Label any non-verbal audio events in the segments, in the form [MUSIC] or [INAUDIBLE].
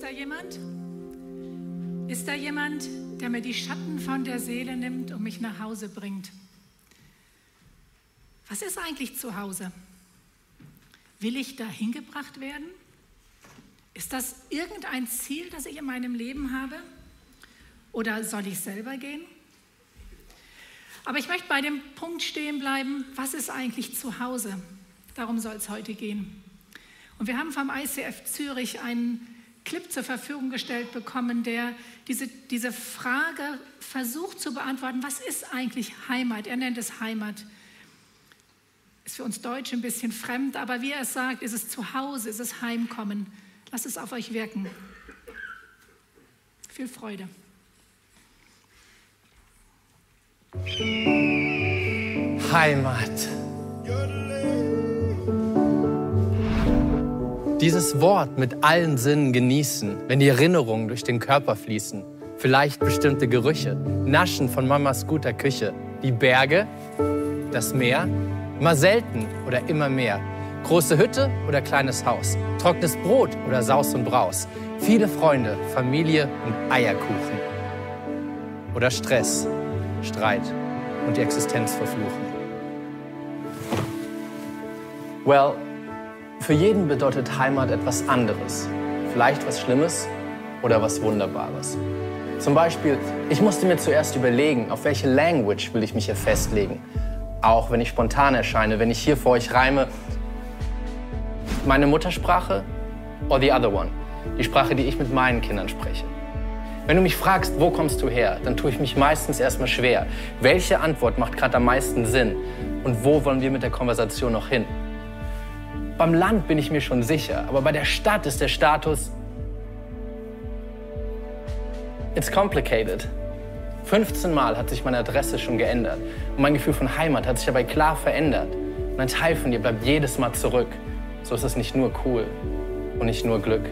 Da jemand? Ist da jemand, der mir die Schatten von der Seele nimmt und mich nach Hause bringt? Was ist eigentlich zu Hause? Will ich da hingebracht werden? Ist das irgendein Ziel, das ich in meinem Leben habe? Oder soll ich selber gehen? Aber ich möchte bei dem Punkt stehen bleiben, was ist eigentlich zu Hause? Darum soll es heute gehen. Und wir haben vom ICF Zürich einen Clip zur Verfügung gestellt bekommen, der diese, diese Frage versucht zu beantworten, was ist eigentlich Heimat? Er nennt es Heimat. Ist für uns Deutsche ein bisschen fremd, aber wie er es sagt, ist es Zuhause, ist es Heimkommen. Lasst es auf euch wirken. Viel Freude. Heimat. Dieses Wort mit allen Sinnen genießen, wenn die Erinnerungen durch den Körper fließen. Vielleicht bestimmte Gerüche, Naschen von Mamas guter Küche. Die Berge, das Meer, immer selten oder immer mehr. Große Hütte oder kleines Haus, trockenes Brot oder Saus und Braus. Viele Freunde, Familie und Eierkuchen. Oder Stress, Streit und die Existenz verfluchen. Well, für jeden bedeutet Heimat etwas anderes. Vielleicht was Schlimmes oder was Wunderbares. Zum Beispiel, ich musste mir zuerst überlegen, auf welche Language will ich mich hier festlegen. Auch wenn ich spontan erscheine, wenn ich hier vor euch reime, meine Muttersprache or the other one, die Sprache, die ich mit meinen Kindern spreche. Wenn du mich fragst, wo kommst du her, dann tue ich mich meistens erstmal schwer. Welche Antwort macht gerade am meisten Sinn? Und wo wollen wir mit der Konversation noch hin? Beim Land bin ich mir schon sicher, aber bei der Stadt ist der Status. It's complicated. 15 Mal hat sich meine Adresse schon geändert und mein Gefühl von Heimat hat sich dabei klar verändert. Und ein Teil von dir bleibt jedes Mal zurück. So ist es nicht nur cool und nicht nur Glück.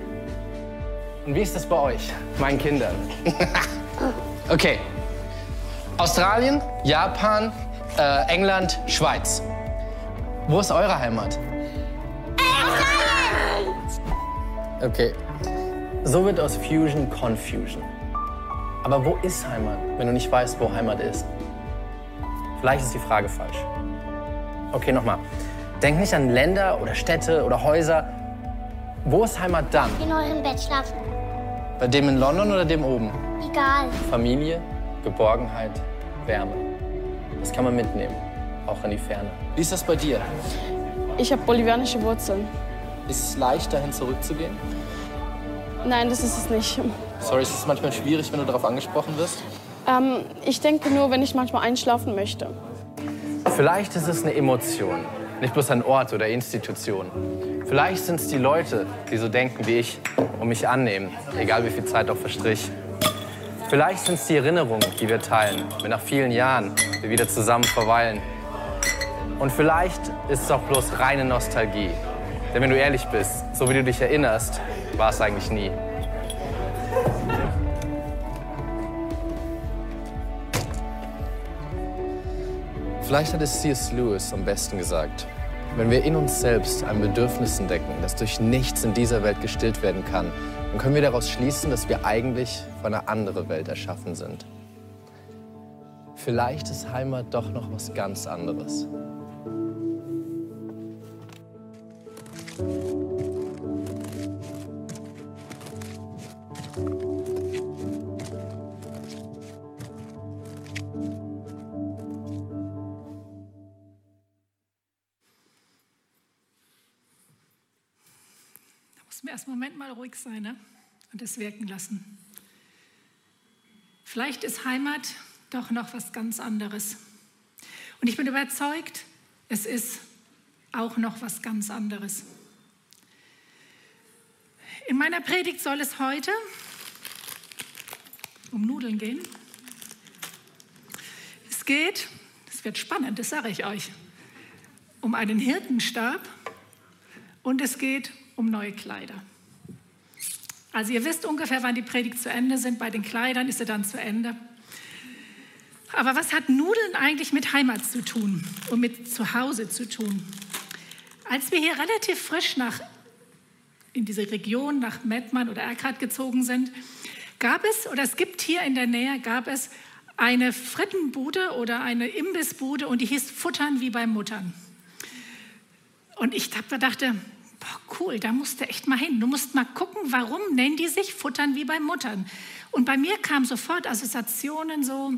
Und wie ist es bei euch, meinen Kindern? [LAUGHS] okay. Australien, Japan, äh, England, Schweiz. Wo ist eure Heimat? Okay. So wird aus Fusion Confusion. Aber wo ist Heimat, wenn du nicht weißt, wo Heimat ist? Vielleicht ist die Frage falsch. Okay, nochmal. Denk nicht an Länder oder Städte oder Häuser. Wo ist Heimat dann? In eurem Bett schlafen. Bei dem in London oder dem oben? Egal. Familie, Geborgenheit, Wärme. Das kann man mitnehmen, auch in die Ferne. Wie ist das bei dir? Ich habe bolivianische Wurzeln. Ist es leicht, dahin zurückzugehen? Nein, das ist es nicht. Sorry, ist es manchmal schwierig, wenn du darauf angesprochen wirst? Ähm, ich denke nur, wenn ich manchmal einschlafen möchte. Vielleicht ist es eine Emotion, nicht bloß ein Ort oder Institution. Vielleicht sind es die Leute, die so denken wie ich und mich annehmen, egal wie viel Zeit auch verstrich. Vielleicht sind es die Erinnerungen, die wir teilen, wenn nach vielen Jahren wir wieder zusammen verweilen. Und vielleicht ist es auch bloß reine Nostalgie, denn wenn du ehrlich bist, so wie du dich erinnerst, war es eigentlich nie. Vielleicht hat es C.S. Lewis am besten gesagt. Wenn wir in uns selbst ein Bedürfnis entdecken, das durch nichts in dieser Welt gestillt werden kann, dann können wir daraus schließen, dass wir eigentlich für eine andere Welt erschaffen sind. Vielleicht ist Heimat doch noch was ganz anderes. Moment mal ruhig sein ne? und es wirken lassen. Vielleicht ist Heimat doch noch was ganz anderes. Und ich bin überzeugt, es ist auch noch was ganz anderes. In meiner Predigt soll es heute um Nudeln gehen. Es geht, es wird spannend, das sage ich euch, um einen Hirtenstab und es geht um neue Kleider. Also ihr wisst ungefähr, wann die Predigt zu Ende sind. Bei den Kleidern ist sie dann zu Ende. Aber was hat Nudeln eigentlich mit Heimat zu tun und mit Zuhause zu tun? Als wir hier relativ frisch nach in diese Region nach Mettmann oder Erkrath gezogen sind, gab es, oder es gibt hier in der Nähe, gab es eine Frittenbude oder eine Imbissbude und die hieß Futtern wie bei Muttern. Und ich dachte, boah, cool, da musst du echt mal hin. Du musst mal gucken, warum nennen die sich Futtern wie bei Muttern. Und bei mir kamen sofort Assoziationen so,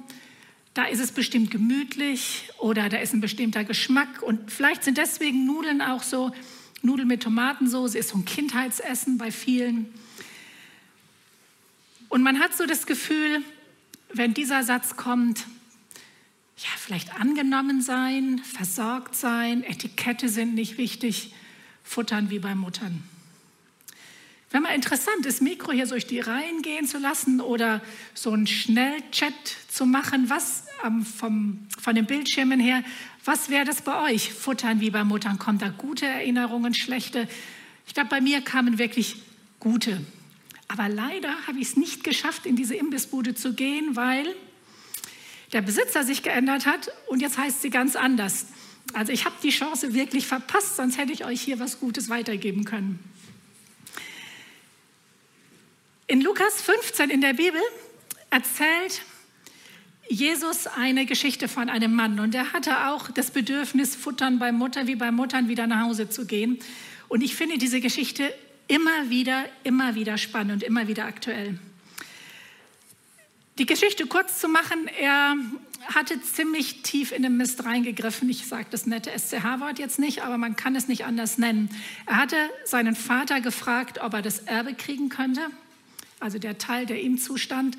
da ist es bestimmt gemütlich oder da ist ein bestimmter Geschmack und vielleicht sind deswegen Nudeln auch so, Nudeln mit Tomatensauce ist so ein Kindheitsessen bei vielen. Und man hat so das Gefühl, wenn dieser Satz kommt, ja, vielleicht angenommen sein, versorgt sein, Etikette sind nicht wichtig, futtern wie bei Muttern. Wäre mal interessant, das Mikro hier durch die Reihen gehen zu lassen oder so einen Schnellchat zu machen, was ähm, vom, von den Bildschirmen her, was wäre das bei euch? Futtern wie bei Muttern, kommen da gute Erinnerungen, schlechte? Ich glaube, bei mir kamen wirklich gute. Aber leider habe ich es nicht geschafft, in diese Imbissbude zu gehen, weil der Besitzer sich geändert hat und jetzt heißt sie ganz anders. Also ich habe die Chance wirklich verpasst, sonst hätte ich euch hier was Gutes weitergeben können. In Lukas 15 in der Bibel erzählt Jesus eine Geschichte von einem Mann und er hatte auch das Bedürfnis, futtern bei Mutter wie bei Muttern wieder nach Hause zu gehen. Und ich finde diese Geschichte immer wieder, immer wieder spannend und immer wieder aktuell. Die Geschichte kurz zu machen, er hatte ziemlich tief in den Mist reingegriffen. Ich sage das nette SCH-Wort jetzt nicht, aber man kann es nicht anders nennen. Er hatte seinen Vater gefragt, ob er das Erbe kriegen könnte also der Teil, der ihm zustand.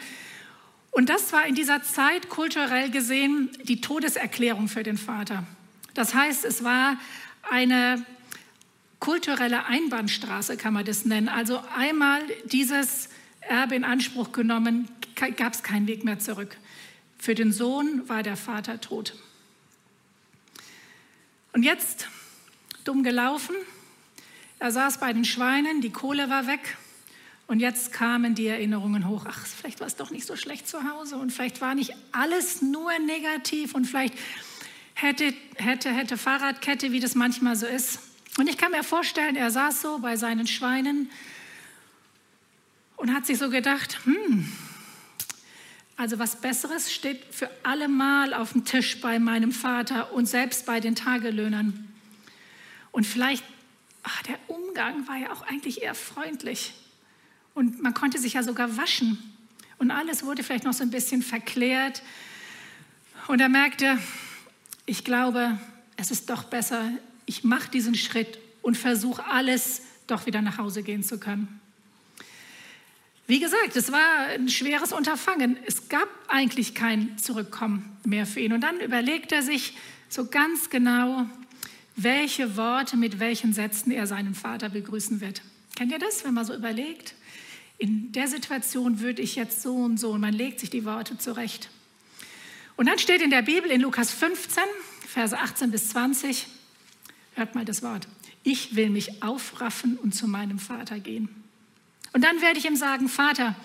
Und das war in dieser Zeit kulturell gesehen die Todeserklärung für den Vater. Das heißt, es war eine kulturelle Einbahnstraße, kann man das nennen. Also einmal dieses Erbe in Anspruch genommen, gab es keinen Weg mehr zurück. Für den Sohn war der Vater tot. Und jetzt, dumm gelaufen, er saß bei den Schweinen, die Kohle war weg, und jetzt kamen die Erinnerungen hoch, ach, vielleicht war es doch nicht so schlecht zu Hause und vielleicht war nicht alles nur negativ und vielleicht hätte, hätte, hätte Fahrradkette, wie das manchmal so ist. Und ich kann mir vorstellen, er saß so bei seinen Schweinen und hat sich so gedacht, hm, also was Besseres steht für alle Mal auf dem Tisch bei meinem Vater und selbst bei den Tagelöhnern. Und vielleicht, ach, der Umgang war ja auch eigentlich eher freundlich. Und man konnte sich ja sogar waschen. Und alles wurde vielleicht noch so ein bisschen verklärt. Und er merkte, ich glaube, es ist doch besser, ich mache diesen Schritt und versuche alles, doch wieder nach Hause gehen zu können. Wie gesagt, es war ein schweres Unterfangen. Es gab eigentlich kein Zurückkommen mehr für ihn. Und dann überlegt er sich so ganz genau, welche Worte mit welchen Sätzen er seinen Vater begrüßen wird. Kennt ihr das, wenn man so überlegt? in der Situation würde ich jetzt so und so und man legt sich die Worte zurecht. Und dann steht in der Bibel in Lukas 15, Verse 18 bis 20, hört mal das Wort, ich will mich aufraffen und zu meinem Vater gehen. Und dann werde ich ihm sagen, Vater,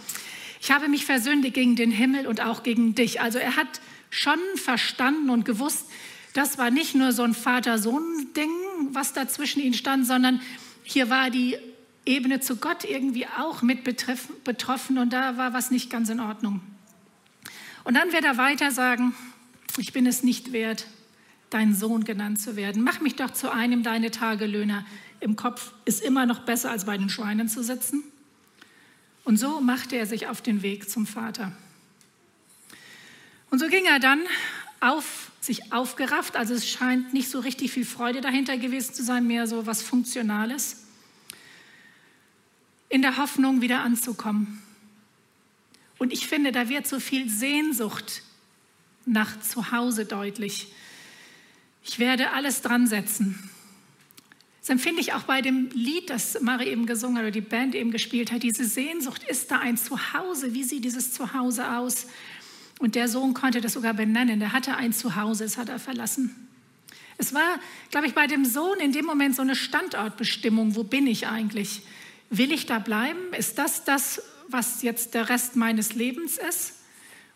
ich habe mich versündigt gegen den Himmel und auch gegen dich. Also er hat schon verstanden und gewusst, das war nicht nur so ein Vater-Sohn-Ding, was da zwischen ihnen stand, sondern hier war die Ebene zu Gott irgendwie auch mit betroffen und da war was nicht ganz in Ordnung. Und dann wird er weiter sagen, ich bin es nicht wert, dein Sohn genannt zu werden. Mach mich doch zu einem deiner Tagelöhner. Im Kopf ist immer noch besser, als bei den Schweinen zu sitzen. Und so machte er sich auf den Weg zum Vater. Und so ging er dann auf, sich aufgerafft. Also es scheint nicht so richtig viel Freude dahinter gewesen zu sein, mehr so was Funktionales in der Hoffnung, wieder anzukommen. Und ich finde, da wird so viel Sehnsucht nach Zuhause deutlich. Ich werde alles dran setzen. Das empfinde ich auch bei dem Lied, das Mari eben gesungen hat oder die Band eben gespielt hat. Diese Sehnsucht ist da ein Zuhause. Wie sieht dieses Zuhause aus? Und der Sohn konnte das sogar benennen. Der hatte ein Zuhause, das hat er verlassen. Es war, glaube ich, bei dem Sohn in dem Moment so eine Standortbestimmung. Wo bin ich eigentlich? Will ich da bleiben? Ist das das, was jetzt der Rest meines Lebens ist?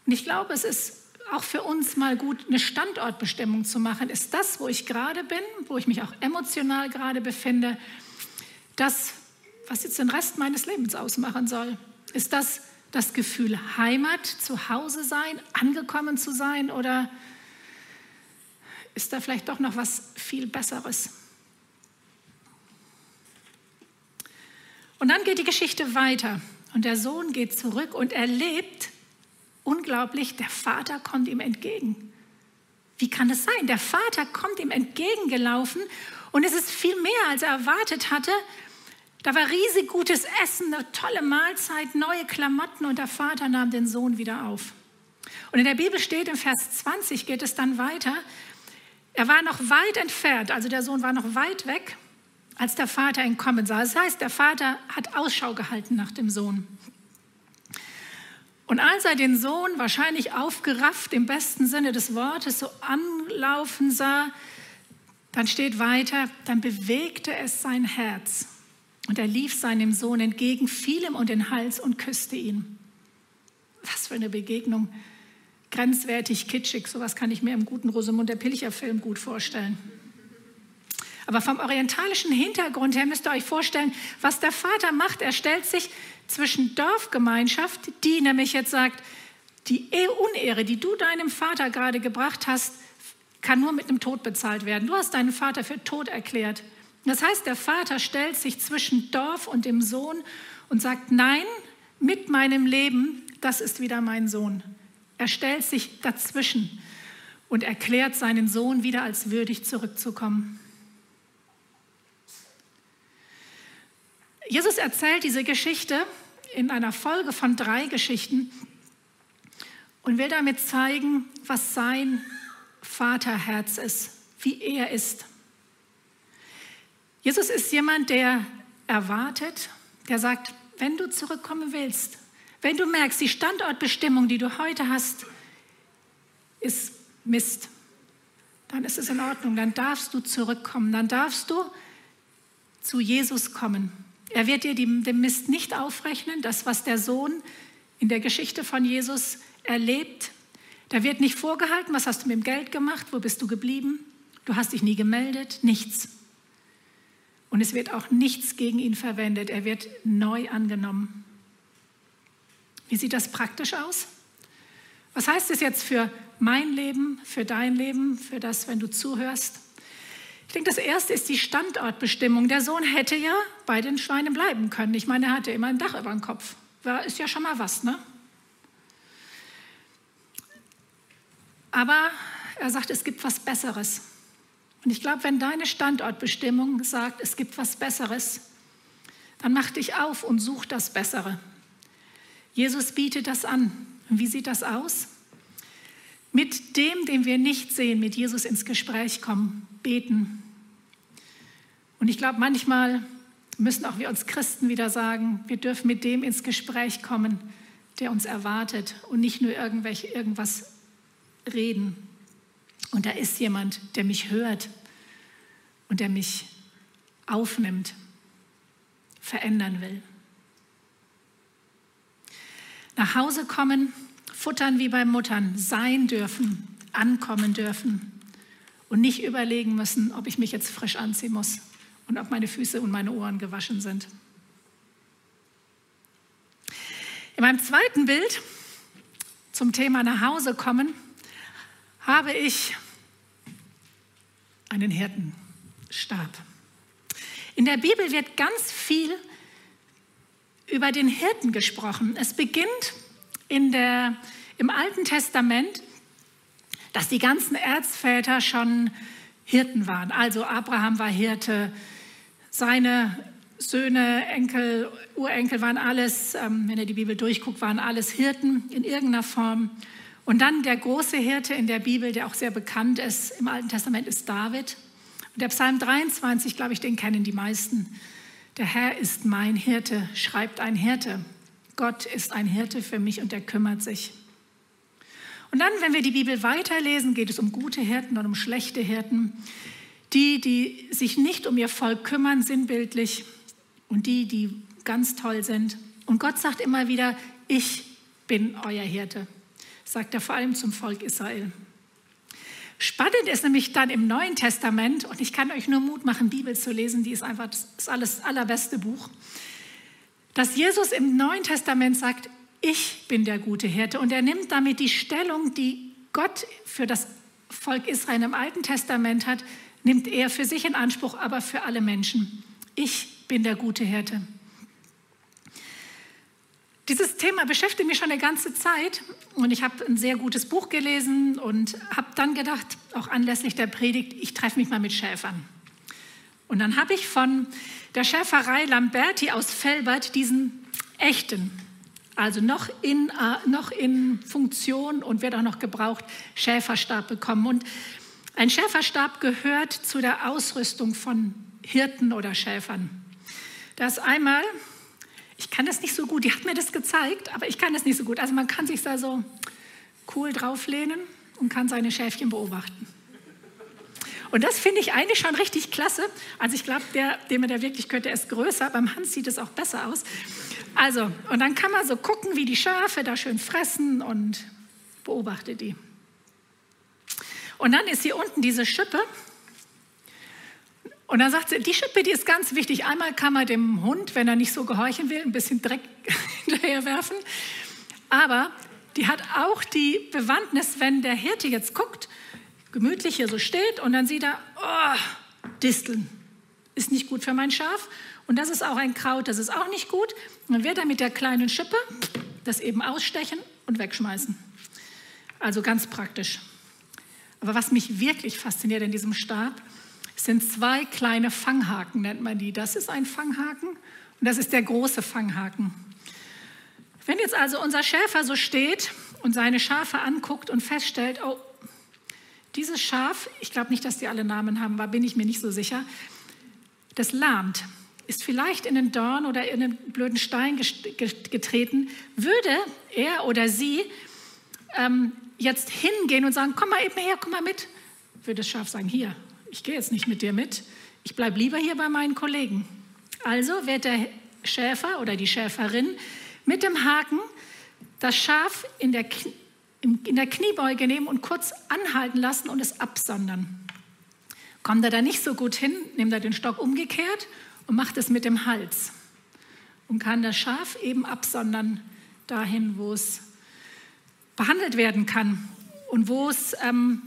Und ich glaube, es ist auch für uns mal gut, eine Standortbestimmung zu machen. Ist das, wo ich gerade bin, wo ich mich auch emotional gerade befinde, das, was jetzt den Rest meines Lebens ausmachen soll. Ist das das Gefühl Heimat, zu Hause sein, angekommen zu sein oder ist da vielleicht doch noch was viel Besseres? Und dann geht die Geschichte weiter und der Sohn geht zurück und erlebt, unglaublich, der Vater kommt ihm entgegen. Wie kann das sein? Der Vater kommt ihm entgegengelaufen und es ist viel mehr, als er erwartet hatte. Da war riesig gutes Essen, eine tolle Mahlzeit, neue Klamotten und der Vater nahm den Sohn wieder auf. Und in der Bibel steht im Vers 20 geht es dann weiter. Er war noch weit entfernt, also der Sohn war noch weit weg, als der Vater ihn kommen sah. Das heißt, der Vater hat Ausschau gehalten nach dem Sohn. Und als er den Sohn wahrscheinlich aufgerafft im besten Sinne des Wortes so anlaufen sah, dann steht weiter, dann bewegte es sein Herz und er lief seinem Sohn entgegen, fiel ihm um den Hals und küsste ihn. Was für eine Begegnung. Grenzwertig, kitschig, sowas kann ich mir im guten Rosamunde Pilcher-Film gut vorstellen. Aber vom orientalischen Hintergrund her müsst ihr euch vorstellen, was der Vater macht. Er stellt sich zwischen Dorfgemeinschaft, die nämlich jetzt sagt, die Unehre, die du deinem Vater gerade gebracht hast, kann nur mit einem Tod bezahlt werden. Du hast deinen Vater für tot erklärt. Das heißt, der Vater stellt sich zwischen Dorf und dem Sohn und sagt, nein, mit meinem Leben, das ist wieder mein Sohn. Er stellt sich dazwischen und erklärt seinen Sohn wieder als würdig zurückzukommen. Jesus erzählt diese Geschichte in einer Folge von drei Geschichten und will damit zeigen, was sein Vaterherz ist, wie er ist. Jesus ist jemand, der erwartet, der sagt, wenn du zurückkommen willst, wenn du merkst, die Standortbestimmung, die du heute hast, ist Mist, dann ist es in Ordnung, dann darfst du zurückkommen, dann darfst du zu Jesus kommen. Er wird dir den Mist nicht aufrechnen, das, was der Sohn in der Geschichte von Jesus erlebt. Da wird nicht vorgehalten, was hast du mit dem Geld gemacht, wo bist du geblieben, du hast dich nie gemeldet, nichts. Und es wird auch nichts gegen ihn verwendet. Er wird neu angenommen. Wie sieht das praktisch aus? Was heißt es jetzt für mein Leben, für dein Leben, für das, wenn du zuhörst? Ich denke, das erste ist die Standortbestimmung. Der Sohn hätte ja bei den Schweinen bleiben können. Ich meine, er hatte immer ein Dach über dem Kopf. War, ist ja schon mal was, ne? Aber er sagt, es gibt was Besseres. Und ich glaube, wenn deine Standortbestimmung sagt, es gibt was Besseres, dann mach dich auf und such das Bessere. Jesus bietet das an. Und wie sieht das aus? Mit dem, den wir nicht sehen, mit Jesus ins Gespräch kommen, beten. Und ich glaube, manchmal müssen auch wir uns Christen wieder sagen, wir dürfen mit dem ins Gespräch kommen, der uns erwartet und nicht nur irgendwelche, irgendwas reden. Und da ist jemand, der mich hört und der mich aufnimmt, verändern will. Nach Hause kommen, futtern wie beim Muttern, sein dürfen, ankommen dürfen und nicht überlegen müssen, ob ich mich jetzt frisch anziehen muss und ob meine Füße und meine Ohren gewaschen sind. In meinem zweiten Bild zum Thema nach Hause kommen habe ich einen Hirtenstab. In der Bibel wird ganz viel über den Hirten gesprochen. Es beginnt in der, im Alten Testament, dass die ganzen Erzväter schon Hirten waren. Also Abraham war Hirte, seine Söhne, Enkel, Urenkel waren alles, ähm, wenn ihr die Bibel durchguckt, waren alles Hirten in irgendeiner Form. Und dann der große Hirte in der Bibel, der auch sehr bekannt ist im Alten Testament, ist David. Und der Psalm 23, glaube ich, den kennen die meisten. Der Herr ist mein Hirte, schreibt ein Hirte. Gott ist ein Hirte für mich und er kümmert sich. Und dann, wenn wir die Bibel weiterlesen, geht es um gute Hirten und um schlechte Hirten. Die, die sich nicht um ihr Volk kümmern, sinnbildlich, und die, die ganz toll sind. Und Gott sagt immer wieder, ich bin euer Hirte sagt er vor allem zum Volk Israel. Spannend ist nämlich dann im Neuen Testament, und ich kann euch nur Mut machen, Bibel zu lesen, die ist einfach das alles allerbeste Buch. dass Jesus im Neuen Testament sagt, ich bin der gute Hirte. Und er nimmt damit die Stellung, die Gott für das Volk Israel im Alten Testament hat, nimmt er für sich in Anspruch, aber für alle Menschen. Ich bin der gute Hirte. Dieses Thema beschäftigt mich schon eine ganze Zeit und ich habe ein sehr gutes Buch gelesen und habe dann gedacht, auch anlässlich der Predigt, ich treffe mich mal mit Schäfern. Und dann habe ich von der Schäferei Lamberti aus Felbert diesen echten, also noch in, äh, noch in Funktion und wird auch noch gebraucht, Schäferstab bekommen. Und ein Schäferstab gehört zu der Ausrüstung von Hirten oder Schäfern. Das einmal, ich kann das nicht so gut, die hat mir das gezeigt, aber ich kann das nicht so gut. Also man kann sich da so cool drauflehnen und kann seine Schäfchen beobachten. Und das finde ich eigentlich schon richtig klasse. Also ich glaube, der, dem er da wirklich könnte, ist größer. Beim Hans sieht es auch besser aus. Also, und dann kann man so gucken, wie die Schafe da schön fressen und beobachte die. Und dann ist hier unten diese Schippe. Und dann sagt sie, die Schippe, die ist ganz wichtig. Einmal kann man dem Hund, wenn er nicht so gehorchen will, ein bisschen Dreck [LAUGHS] hinterher werfen. Aber die hat auch die Bewandtnis, wenn der Hirte jetzt guckt, gemütlich hier so steht und dann sieht er, oh, Disteln, ist nicht gut für mein Schaf. Und das ist auch ein Kraut, das ist auch nicht gut. Und dann wird er mit der kleinen Schippe das eben ausstechen und wegschmeißen. Also ganz praktisch. Aber was mich wirklich fasziniert in diesem Stab, sind zwei kleine Fanghaken, nennt man die. Das ist ein Fanghaken und das ist der große Fanghaken. Wenn jetzt also unser Schäfer so steht und seine Schafe anguckt und feststellt, oh, dieses Schaf, ich glaube nicht, dass die alle Namen haben, war bin ich mir nicht so sicher, das lahmt, ist vielleicht in einen Dorn oder in einen blöden Stein getreten, würde er oder sie ähm, jetzt hingehen und sagen, komm mal eben her, komm mal mit, würde das Schaf sagen, hier, ich gehe jetzt nicht mit dir mit, ich bleibe lieber hier bei meinen Kollegen. Also wird der Schäfer oder die Schäferin mit dem Haken das Schaf in der in der Kniebeuge nehmen und kurz anhalten lassen und es absondern. Kommt er da nicht so gut hin, nimmt er den Stock umgekehrt und macht es mit dem Hals und kann das Schaf eben absondern dahin, wo es behandelt werden kann und wo es, ähm,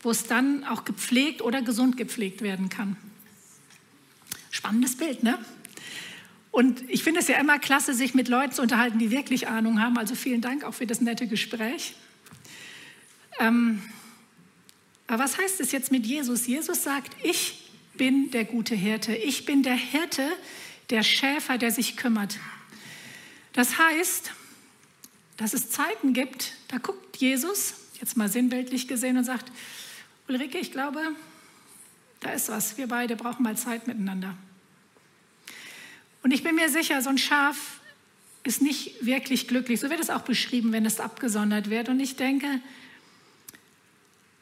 wo es dann auch gepflegt oder gesund gepflegt werden kann. Spannendes Bild, ne? Und ich finde es ja immer klasse, sich mit Leuten zu unterhalten, die wirklich Ahnung haben. Also vielen Dank auch für das nette Gespräch. Ähm, aber was heißt es jetzt mit Jesus? Jesus sagt, ich bin der gute Hirte. Ich bin der Hirte, der Schäfer, der sich kümmert. Das heißt, dass es Zeiten gibt, da guckt Jesus, jetzt mal sinnbildlich gesehen, und sagt, Ulrike, ich glaube, da ist was. Wir beide brauchen mal Zeit miteinander. Und ich bin mir sicher, so ein Schaf ist nicht wirklich glücklich. So wird es auch beschrieben, wenn es abgesondert wird. Und ich denke,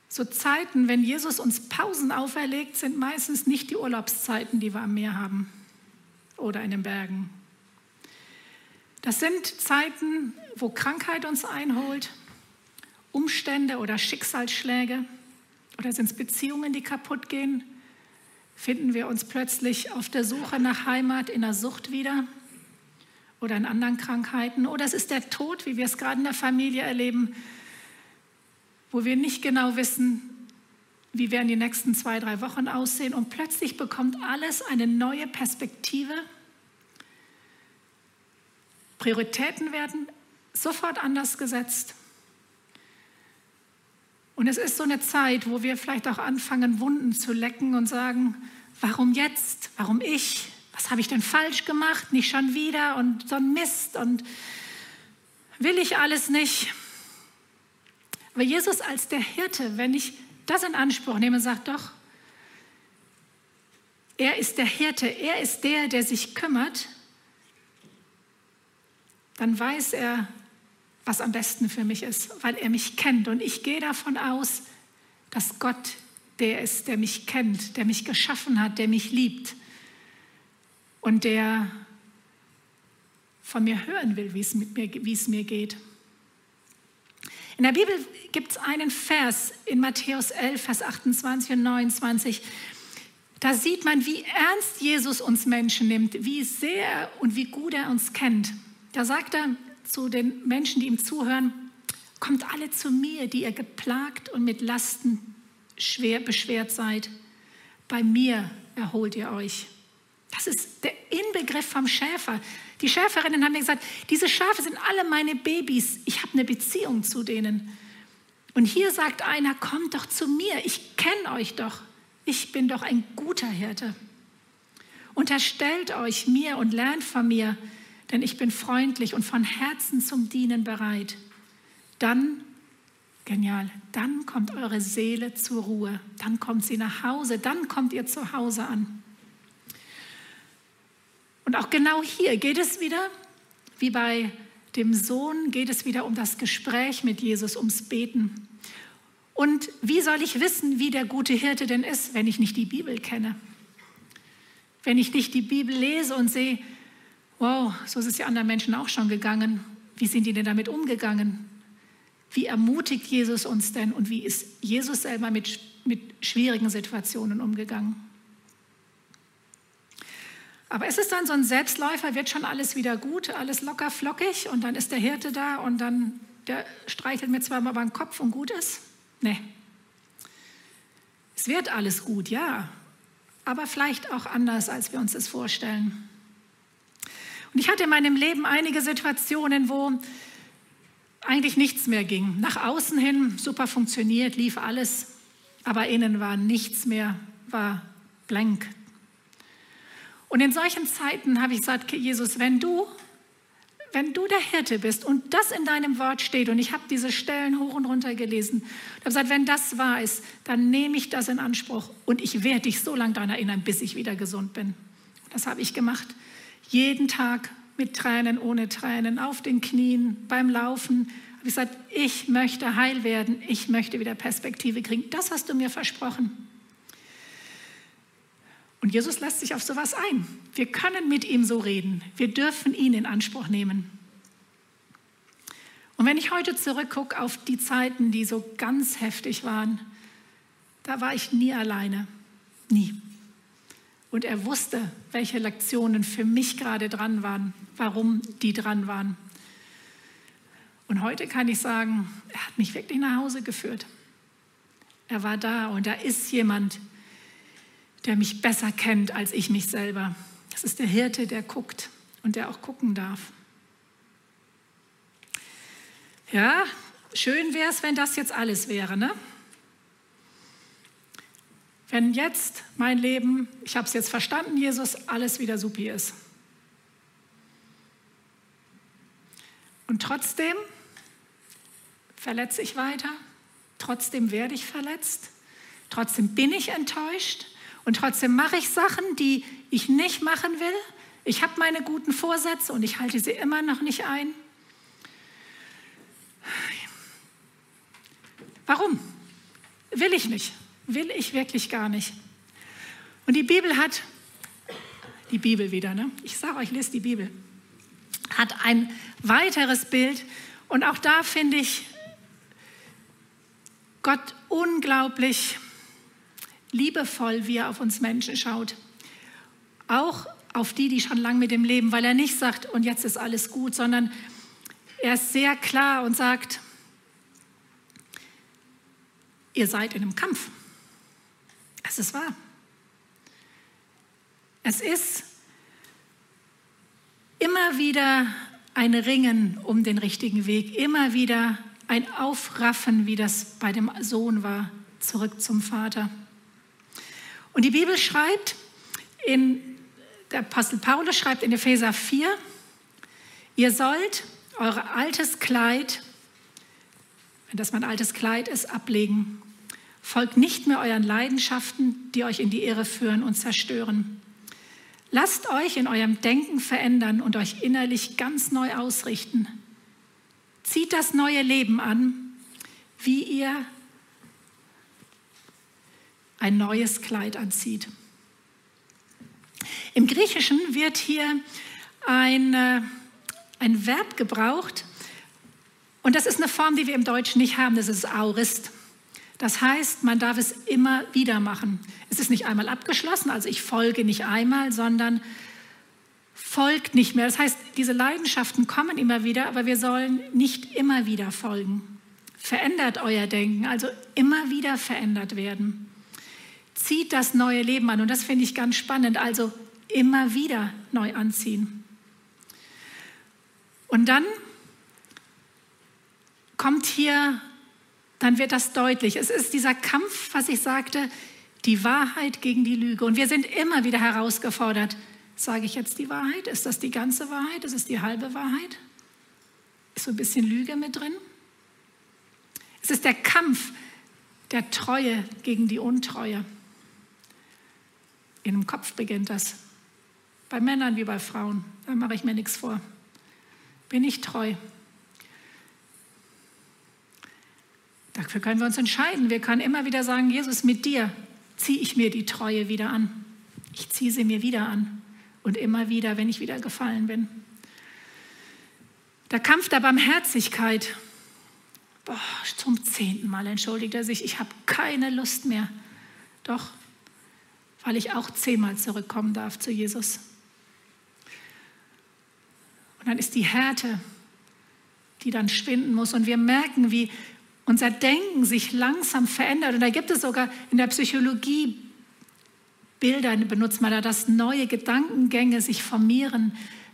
so Zeiten, wenn Jesus uns Pausen auferlegt, sind meistens nicht die Urlaubszeiten, die wir am Meer haben oder in den Bergen. Das sind Zeiten, wo Krankheit uns einholt, Umstände oder Schicksalsschläge oder sind es Beziehungen, die kaputt gehen finden wir uns plötzlich auf der Suche nach Heimat in der Sucht wieder oder in anderen Krankheiten. Oder es ist der Tod, wie wir es gerade in der Familie erleben, wo wir nicht genau wissen, wie werden die nächsten zwei, drei Wochen aussehen. Und plötzlich bekommt alles eine neue Perspektive. Prioritäten werden sofort anders gesetzt. Und es ist so eine Zeit, wo wir vielleicht auch anfangen, Wunden zu lecken und sagen, warum jetzt? Warum ich? Was habe ich denn falsch gemacht? Nicht schon wieder und so ein Mist und will ich alles nicht. Aber Jesus als der Hirte, wenn ich das in Anspruch nehme, sagt doch, er ist der Hirte, er ist der, der sich kümmert, dann weiß er, was am besten für mich ist, weil er mich kennt. Und ich gehe davon aus, dass Gott der ist, der mich kennt, der mich geschaffen hat, der mich liebt und der von mir hören will, wie es, mit mir, wie es mir geht. In der Bibel gibt es einen Vers in Matthäus 11, Vers 28 und 29. Da sieht man, wie ernst Jesus uns Menschen nimmt, wie sehr und wie gut er uns kennt. Da sagt er zu den Menschen, die ihm zuhören, kommt alle zu mir, die ihr geplagt und mit Lasten schwer beschwert seid. Bei mir erholt ihr euch. Das ist der Inbegriff vom Schäfer. Die Schäferinnen haben mir gesagt, diese Schafe sind alle meine Babys. Ich habe eine Beziehung zu denen. Und hier sagt einer, kommt doch zu mir. Ich kenne euch doch. Ich bin doch ein guter Hirte. Unterstellt euch mir und lernt von mir, denn ich bin freundlich und von Herzen zum Dienen bereit. Dann, genial, dann kommt eure Seele zur Ruhe, dann kommt sie nach Hause, dann kommt ihr zu Hause an. Und auch genau hier geht es wieder, wie bei dem Sohn, geht es wieder um das Gespräch mit Jesus, ums Beten. Und wie soll ich wissen, wie der gute Hirte denn ist, wenn ich nicht die Bibel kenne? Wenn ich nicht die Bibel lese und sehe, wow, so ist es ja anderen Menschen auch schon gegangen. Wie sind die denn damit umgegangen? Wie ermutigt Jesus uns denn und wie ist Jesus selber mit, mit schwierigen Situationen umgegangen? Aber es ist dann so ein Selbstläufer, wird schon alles wieder gut, alles locker flockig und dann ist der Hirte da und dann der streichelt mir zweimal über den Kopf und gut ist. Nee. Es wird alles gut, ja, aber vielleicht auch anders, als wir uns das vorstellen. Und ich hatte in meinem Leben einige Situationen, wo eigentlich nichts mehr ging. Nach außen hin super funktioniert, lief alles, aber innen war nichts mehr, war blank. Und in solchen Zeiten habe ich gesagt, Jesus, wenn du, wenn du der Hirte bist und das in deinem Wort steht, und ich habe diese Stellen hoch und runter gelesen, und habe gesagt, wenn das wahr ist, dann nehme ich das in Anspruch und ich werde dich so lange daran erinnern, bis ich wieder gesund bin. Das habe ich gemacht. Jeden Tag mit Tränen, ohne Tränen, auf den Knien, beim Laufen. Habe ich gesagt, ich möchte heil werden, ich möchte wieder Perspektive kriegen. Das hast du mir versprochen. Und Jesus lässt sich auf sowas ein. Wir können mit ihm so reden. Wir dürfen ihn in Anspruch nehmen. Und wenn ich heute zurückgucke auf die Zeiten, die so ganz heftig waren, da war ich nie alleine. Nie. Und er wusste, welche Lektionen für mich gerade dran waren, warum die dran waren. Und heute kann ich sagen, er hat mich wirklich nach Hause geführt. Er war da und da ist jemand, der mich besser kennt als ich mich selber. Das ist der Hirte, der guckt und der auch gucken darf. Ja, schön wäre es, wenn das jetzt alles wäre, ne? Wenn jetzt mein Leben, ich habe es jetzt verstanden, Jesus, alles wieder supi ist. Und trotzdem verletze ich weiter, trotzdem werde ich verletzt, trotzdem bin ich enttäuscht und trotzdem mache ich Sachen, die ich nicht machen will. Ich habe meine guten Vorsätze und ich halte sie immer noch nicht ein. Warum? Will ich nicht will ich wirklich gar nicht. Und die Bibel hat, die Bibel wieder, ne? ich sage euch, lest die Bibel, hat ein weiteres Bild. Und auch da finde ich Gott unglaublich liebevoll, wie er auf uns Menschen schaut. Auch auf die, die schon lange mit dem leben, weil er nicht sagt, und jetzt ist alles gut, sondern er ist sehr klar und sagt, ihr seid in einem Kampf. Es ist wahr. Es ist immer wieder ein Ringen um den richtigen Weg, immer wieder ein Aufraffen, wie das bei dem Sohn war, zurück zum Vater. Und die Bibel schreibt, in, der Apostel Paulus schreibt in Epheser 4, ihr sollt euer altes Kleid, wenn das mein altes Kleid ist, ablegen Folgt nicht mehr euren Leidenschaften, die euch in die Irre führen und zerstören. Lasst euch in eurem Denken verändern und euch innerlich ganz neu ausrichten. Zieht das neue Leben an, wie ihr ein neues Kleid anzieht. Im Griechischen wird hier ein, äh, ein Verb gebraucht und das ist eine Form, die wir im Deutschen nicht haben, das ist Aurist. Das heißt, man darf es immer wieder machen. Es ist nicht einmal abgeschlossen, also ich folge nicht einmal, sondern folgt nicht mehr. Das heißt, diese Leidenschaften kommen immer wieder, aber wir sollen nicht immer wieder folgen. Verändert euer Denken, also immer wieder verändert werden. Zieht das neue Leben an und das finde ich ganz spannend, also immer wieder neu anziehen. Und dann kommt hier, dann wird das deutlich. Es ist dieser Kampf, was ich sagte, die Wahrheit gegen die Lüge. Und wir sind immer wieder herausgefordert, Sage ich jetzt die Wahrheit? Ist das die ganze Wahrheit? Ist es die halbe Wahrheit? Ist so ein bisschen Lüge mit drin? Es ist der Kampf der Treue gegen die Untreue. In dem Kopf beginnt das. Bei Männern wie bei Frauen. Da mache ich mir nichts vor. Bin ich treu? Dafür können wir uns entscheiden. Wir können immer wieder sagen, Jesus, mit dir ziehe ich mir die Treue wieder an. Ich ziehe sie mir wieder an und immer wieder, wenn ich wieder gefallen bin. Der Kampf der Barmherzigkeit. Boah, zum zehnten Mal entschuldigt er sich, ich habe keine Lust mehr. Doch, weil ich auch zehnmal zurückkommen darf zu Jesus. Und dann ist die Härte, die dann schwinden muss. Und wir merken, wie unser Denken sich langsam verändert. Und da gibt es sogar in der Psychologie Bilder benutzt man da, dass neue Gedankengänge sich formieren,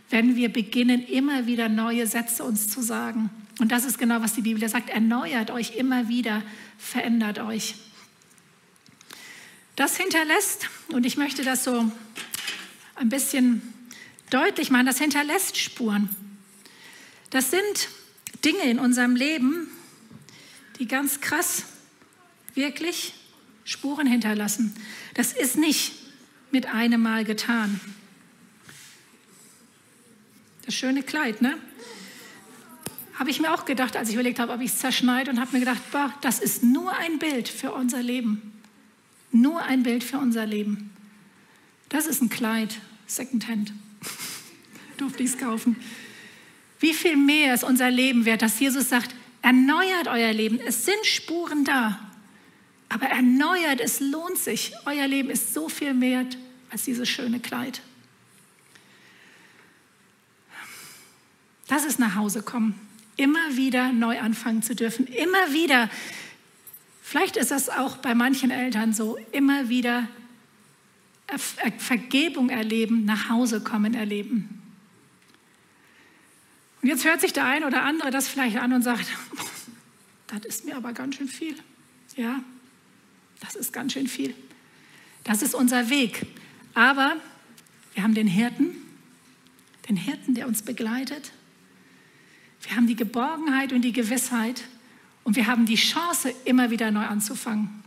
wenn wir beginnen, immer wieder neue Sätze uns zu sagen. Und das ist genau, was die Bibel sagt. Erneuert euch immer wieder, verändert euch. Das hinterlässt, und ich möchte das so ein bisschen deutlich machen, das hinterlässt Spuren. Das sind Dinge in unserem Leben, die ganz krass wirklich Spuren hinterlassen. Das ist nicht mit einem Mal getan. Das schöne Kleid, ne? Habe ich mir auch gedacht, als ich überlegt habe, ob ich es zerschneide und habe mir gedacht, boah, das ist nur ein Bild für unser Leben. Nur ein Bild für unser Leben. Das ist ein Kleid, Secondhand. [LAUGHS] Durfte ich es kaufen. Wie viel mehr ist unser Leben wert, dass Jesus sagt, erneuert euer Leben. Es sind Spuren da. Aber erneuert, es lohnt sich. Euer Leben ist so viel mehr als dieses schöne Kleid. Das ist nach Hause kommen. Immer wieder neu anfangen zu dürfen. Immer wieder. Vielleicht ist das auch bei manchen Eltern so. Immer wieder Vergebung erleben, nach Hause kommen erleben. Und jetzt hört sich der ein oder andere das vielleicht an und sagt, das ist mir aber ganz schön viel. Ja, das ist ganz schön viel. Das ist unser Weg. Aber wir haben den Hirten, den Hirten, der uns begleitet. Wir haben die Geborgenheit und die Gewissheit und wir haben die Chance, immer wieder neu anzufangen.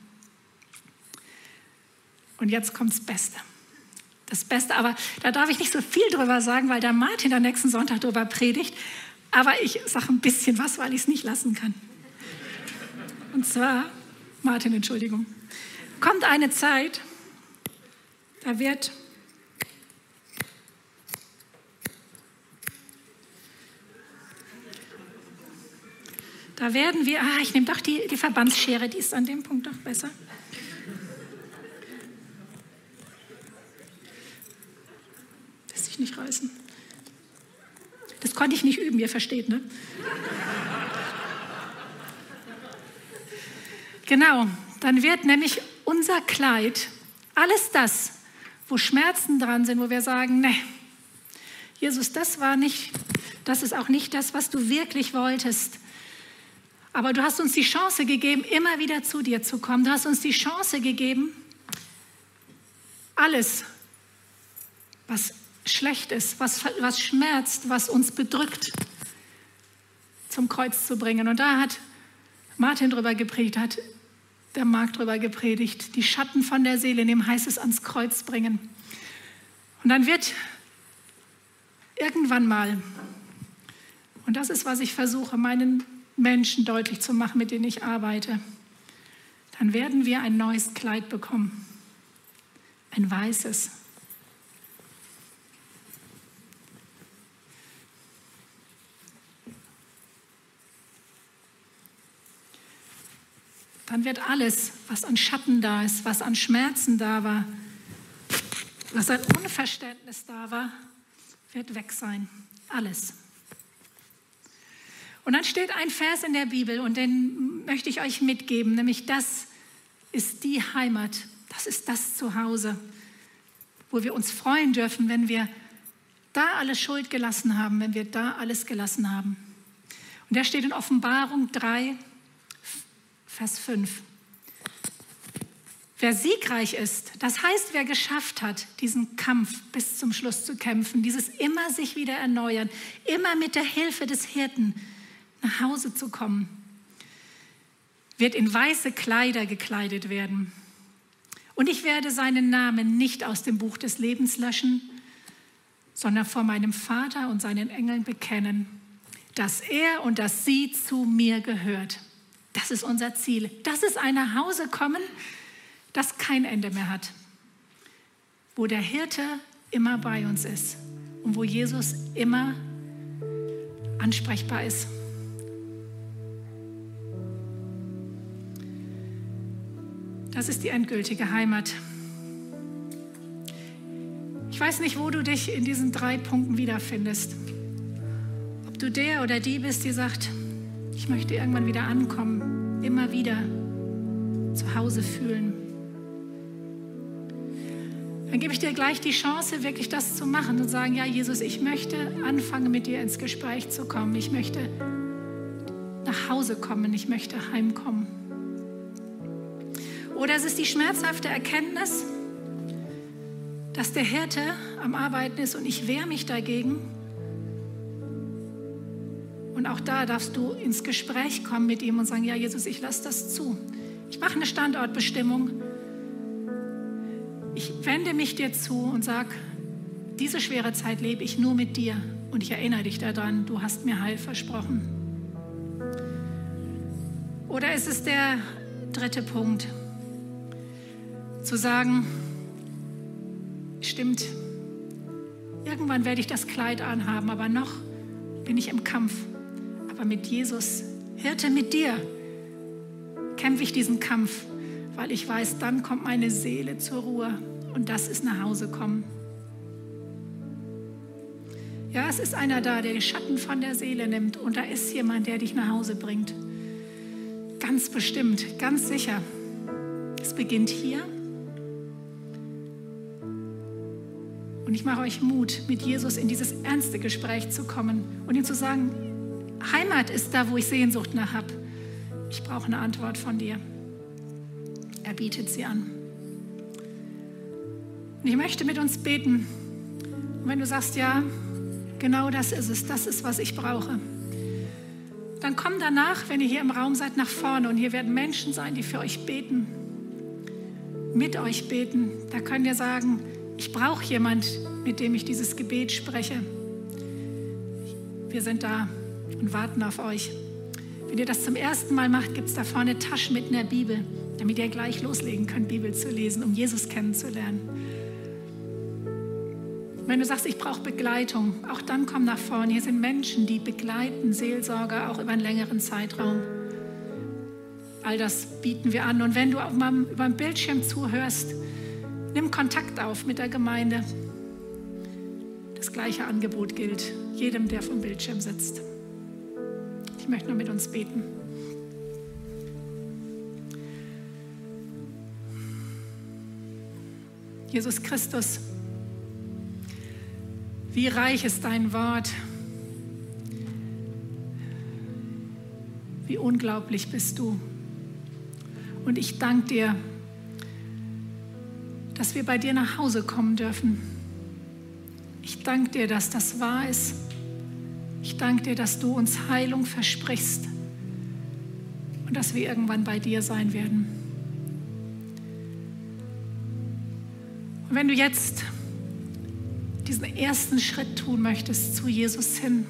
Und jetzt kommt das Beste. Das Beste, aber da darf ich nicht so viel drüber sagen, weil der Martin am nächsten Sonntag darüber predigt. Aber ich sage ein bisschen was, weil ich es nicht lassen kann. Und zwar, Martin, Entschuldigung kommt eine Zeit, da wird Da werden wir, ah, ich nehme doch die, die Verbandsschere, die ist an dem Punkt doch besser. Nicht reißen. Das konnte ich nicht üben, ihr versteht, ne? genau, dann wird nämlich unser Kleid, alles das, wo Schmerzen dran sind, wo wir sagen, ne, Jesus, das war nicht, das ist auch nicht das, was du wirklich wolltest. Aber du hast uns die Chance gegeben, immer wieder zu dir zu kommen. Du hast uns die Chance gegeben, alles, was schlecht ist, was, was schmerzt, was uns bedrückt, zum Kreuz zu bringen. Und da hat Martin drüber gepredigt, hat der Markt darüber gepredigt, die Schatten von der Seele nehmen, heißt es ans Kreuz bringen. Und dann wird irgendwann mal, und das ist, was ich versuche, meinen Menschen deutlich zu machen, mit denen ich arbeite, dann werden wir ein neues Kleid bekommen, ein weißes. Dann wird alles, was an Schatten da ist, was an Schmerzen da war, was an Unverständnis da war, wird weg sein. Alles. Und dann steht ein Vers in der Bibel und den möchte ich euch mitgeben, nämlich das ist die Heimat, das ist das Zuhause, wo wir uns freuen dürfen, wenn wir da alle Schuld gelassen haben, wenn wir da alles gelassen haben. Und der steht in Offenbarung 3, Vers 5. Wer siegreich ist, das heißt, wer geschafft hat, diesen Kampf bis zum Schluss zu kämpfen, dieses immer sich wieder erneuern, immer mit der Hilfe des Hirten nach Hause zu kommen, wird in weiße Kleider gekleidet werden. Und ich werde seinen Namen nicht aus dem Buch des Lebens löschen, sondern vor meinem Vater und seinen Engeln bekennen, dass er und dass sie zu mir gehört. Das ist unser Ziel. Das ist ein Nachhausekommen, das kein Ende mehr hat, wo der Hirte immer bei uns ist und wo Jesus immer ansprechbar ist. Das ist die endgültige Heimat. Ich weiß nicht, wo du dich in diesen drei Punkten wiederfindest. Ob du der oder die bist, die sagt, ich möchte irgendwann wieder ankommen, immer wieder zu Hause fühlen. Dann gebe ich dir gleich die Chance, wirklich das zu machen und sagen, ja Jesus, ich möchte anfangen, mit dir ins Gespräch zu kommen. Ich möchte nach Hause kommen, ich möchte heimkommen. Oder es ist die schmerzhafte Erkenntnis, dass der Hirte am Arbeiten ist und ich wehre mich dagegen. Und auch da darfst du ins Gespräch kommen mit ihm und sagen, ja Jesus, ich lasse das zu. Ich mache eine Standortbestimmung. Ich wende mich dir zu und sage, diese schwere Zeit lebe ich nur mit dir. Und ich erinnere dich daran, du hast mir Heil versprochen. Oder ist es der dritte Punkt? zu sagen, stimmt, irgendwann werde ich das Kleid anhaben, aber noch bin ich im Kampf. Aber mit Jesus, Hirte mit dir, kämpfe ich diesen Kampf, weil ich weiß, dann kommt meine Seele zur Ruhe und das ist nach Hause kommen. Ja, es ist einer da, der die Schatten von der Seele nimmt und da ist jemand, der dich nach Hause bringt. Ganz bestimmt, ganz sicher. Es beginnt hier Und ich mache euch Mut, mit Jesus in dieses ernste Gespräch zu kommen und ihm zu sagen, Heimat ist da, wo ich Sehnsucht nach habe. Ich brauche eine Antwort von dir. Er bietet sie an. Und ich möchte mit uns beten. Und wenn du sagst, ja, genau das ist es, das ist, was ich brauche, dann komm danach, wenn ihr hier im Raum seid, nach vorne und hier werden Menschen sein, die für euch beten, mit euch beten. Da könnt ihr sagen, ich brauche jemand, mit dem ich dieses Gebet spreche. Wir sind da und warten auf euch. Wenn ihr das zum ersten Mal macht, gibt es da vorne Taschen mit einer Bibel, damit ihr gleich loslegen könnt, Bibel zu lesen, um Jesus kennenzulernen. Wenn du sagst, ich brauche Begleitung, auch dann komm nach vorne. Hier sind Menschen, die begleiten Seelsorger auch über einen längeren Zeitraum. All das bieten wir an. Und wenn du auch mal über dem Bildschirm zuhörst, Nimm Kontakt auf mit der Gemeinde. Das gleiche Angebot gilt jedem, der vom Bildschirm sitzt. Möchte nur mit uns beten. Jesus Christus, wie reich ist dein Wort, wie unglaublich bist du. Und ich danke dir, dass wir bei dir nach Hause kommen dürfen. Ich danke dir, dass das wahr ist. Ich danke dir, dass du uns Heilung versprichst und dass wir irgendwann bei dir sein werden. Und wenn du jetzt diesen ersten Schritt tun möchtest zu Jesus hin,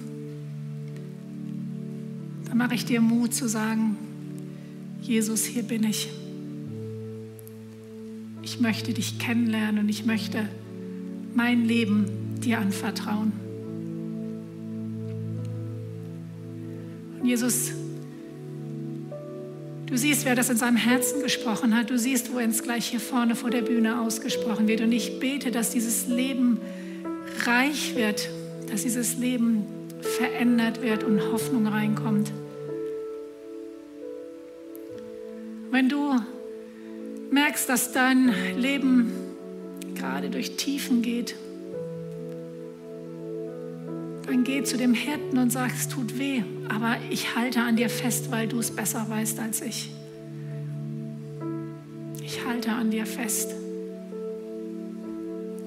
dann mache ich dir Mut zu sagen, Jesus, hier bin ich ich möchte dich kennenlernen und ich möchte mein Leben dir anvertrauen. Jesus, Du siehst, wer das in seinem Herzen gesprochen hat. Du siehst, wo es gleich hier vorne vor der Bühne ausgesprochen wird. Und ich bete, dass dieses Leben reich wird, dass dieses Leben verändert wird und Hoffnung reinkommt. Wenn du merkst, dass dein Leben gerade durch Tiefen geht, dann geh zu dem Hirten und sag, es tut weh, aber ich halte an dir fest, weil du es besser weißt als ich. Ich halte an dir fest.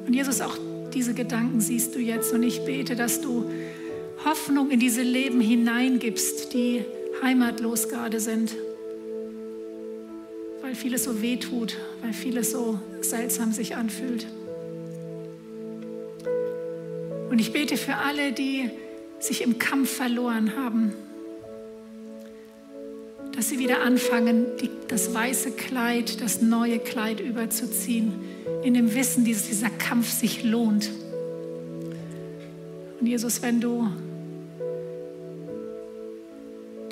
Und Jesus, auch diese Gedanken siehst du jetzt und ich bete, dass du Hoffnung in diese Leben hineingibst, die heimatlos gerade sind weil vieles so weh tut, weil vieles so seltsam sich anfühlt. Und ich bete für alle, die sich im Kampf verloren haben, dass sie wieder anfangen, die, das weiße Kleid, das neue Kleid überzuziehen, in dem Wissen, dass dieser Kampf sich lohnt. Und Jesus, wenn du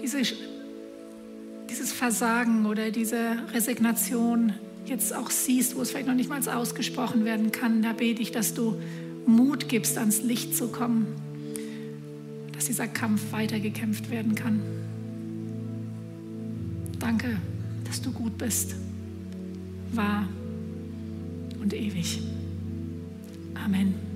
diese dieses Versagen oder diese Resignation jetzt auch siehst, wo es vielleicht noch nicht mal ausgesprochen werden kann, da bete ich, dass du Mut gibst, ans Licht zu kommen, dass dieser Kampf weitergekämpft werden kann. Danke, dass du gut bist, wahr und ewig. Amen.